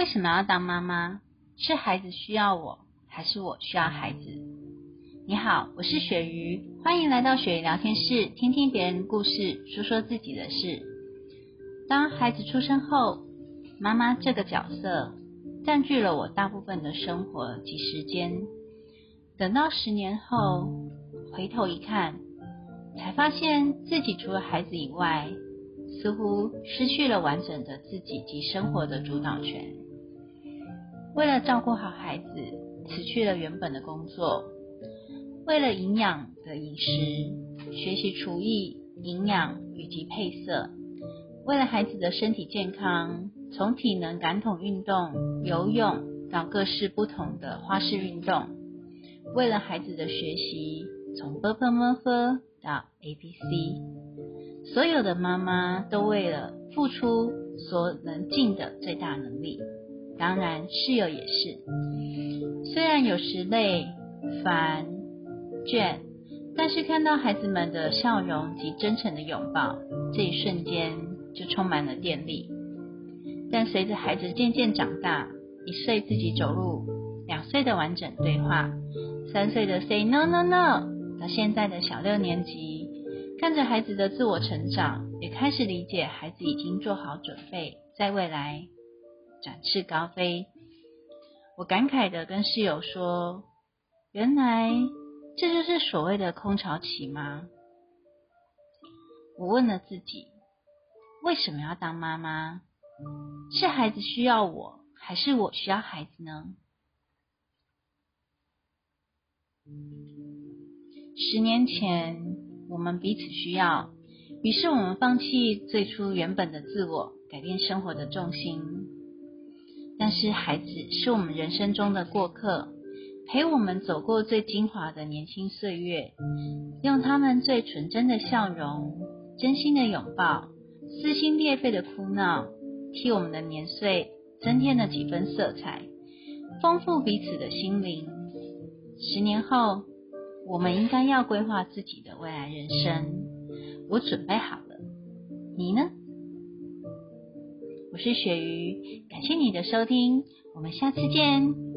为什么要当妈妈？是孩子需要我，还是我需要孩子？你好，我是雪鱼，欢迎来到雪鱼聊天室，听听别人故事，说说自己的事。当孩子出生后，妈妈这个角色占据了我大部分的生活及时间。等到十年后，回头一看，才发现自己除了孩子以外，似乎失去了完整的自己及生活的主导权。为了照顾好孩子，辞去了原本的工作；为了营养的饮食，学习厨艺、营养以及配色；为了孩子的身体健康，从体能感统运动、游泳到各式不同的花式运动；为了孩子的学习，从 b p m f 到 a b c，所有的妈妈都为了付出所能尽的最大能力。当然，室友也是。虽然有时累、烦、倦，但是看到孩子们的笑容及真诚的拥抱，这一瞬间就充满了电力。但随着孩子渐渐长大，一岁自己走路，两岁的完整对话，三岁的 say no no no，到现在的小六年级，看着孩子的自我成长，也开始理解孩子已经做好准备，在未来。展翅高飞，我感慨的跟室友说：“原来这就是所谓的空巢期吗？”我问了自己：为什么要当妈妈？是孩子需要我，还是我需要孩子呢？十年前，我们彼此需要，于是我们放弃最初原本的自我，改变生活的重心。但是孩子是我们人生中的过客，陪我们走过最精华的年轻岁月，用他们最纯真的笑容、真心的拥抱、撕心裂肺的哭闹，替我们的年岁增添了几分色彩，丰富彼此的心灵。十年后，我们应该要规划自己的未来人生。我准备好了，你呢？我是鳕鱼，感谢你的收听，我们下次见。